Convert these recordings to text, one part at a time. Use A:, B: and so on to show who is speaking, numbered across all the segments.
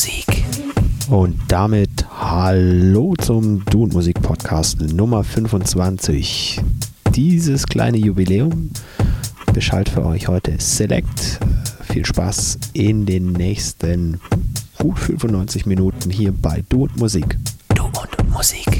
A: Musik.
B: Und damit hallo zum Du und Musik Podcast Nummer 25. Dieses kleine Jubiläum beschallt für euch heute Select. Viel Spaß in den nächsten gut 95 Minuten hier bei Du und Musik.
A: Du und Musik.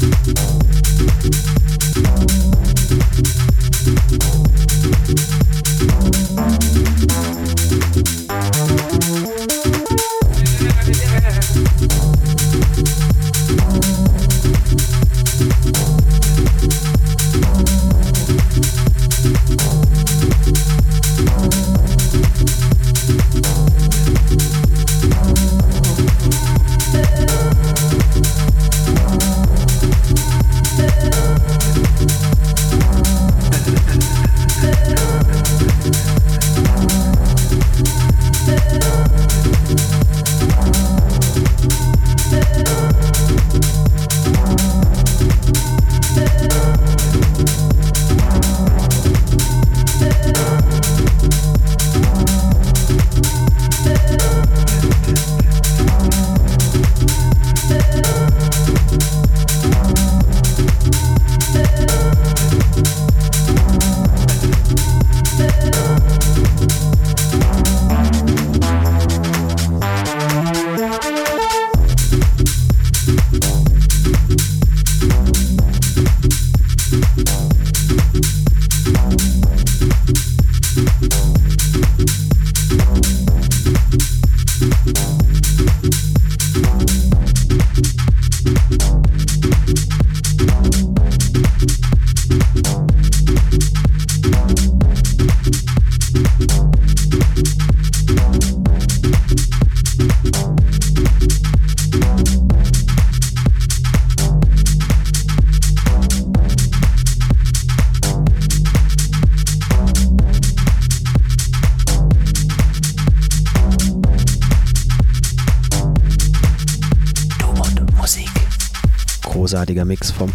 B: Thank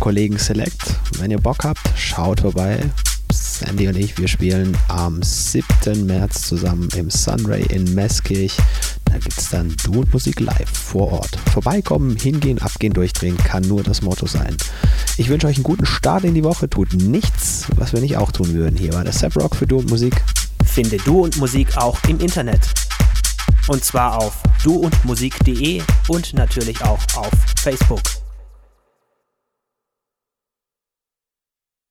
B: Kollegen Select. Wenn ihr Bock habt, schaut vorbei. Sandy und ich, wir spielen am 7. März zusammen im Sunray in Meßkirch. Da gibt es dann Du und Musik live vor Ort. Vorbeikommen, hingehen, abgehen, durchdrehen kann nur das Motto sein. Ich wünsche euch einen guten Start in die Woche. Tut nichts, was wir nicht auch tun würden. Hier war der Sep Rock für Du und Musik.
A: Finde Du und Musik auch im Internet. Und zwar auf duundmusik.de und natürlich auch auf Facebook.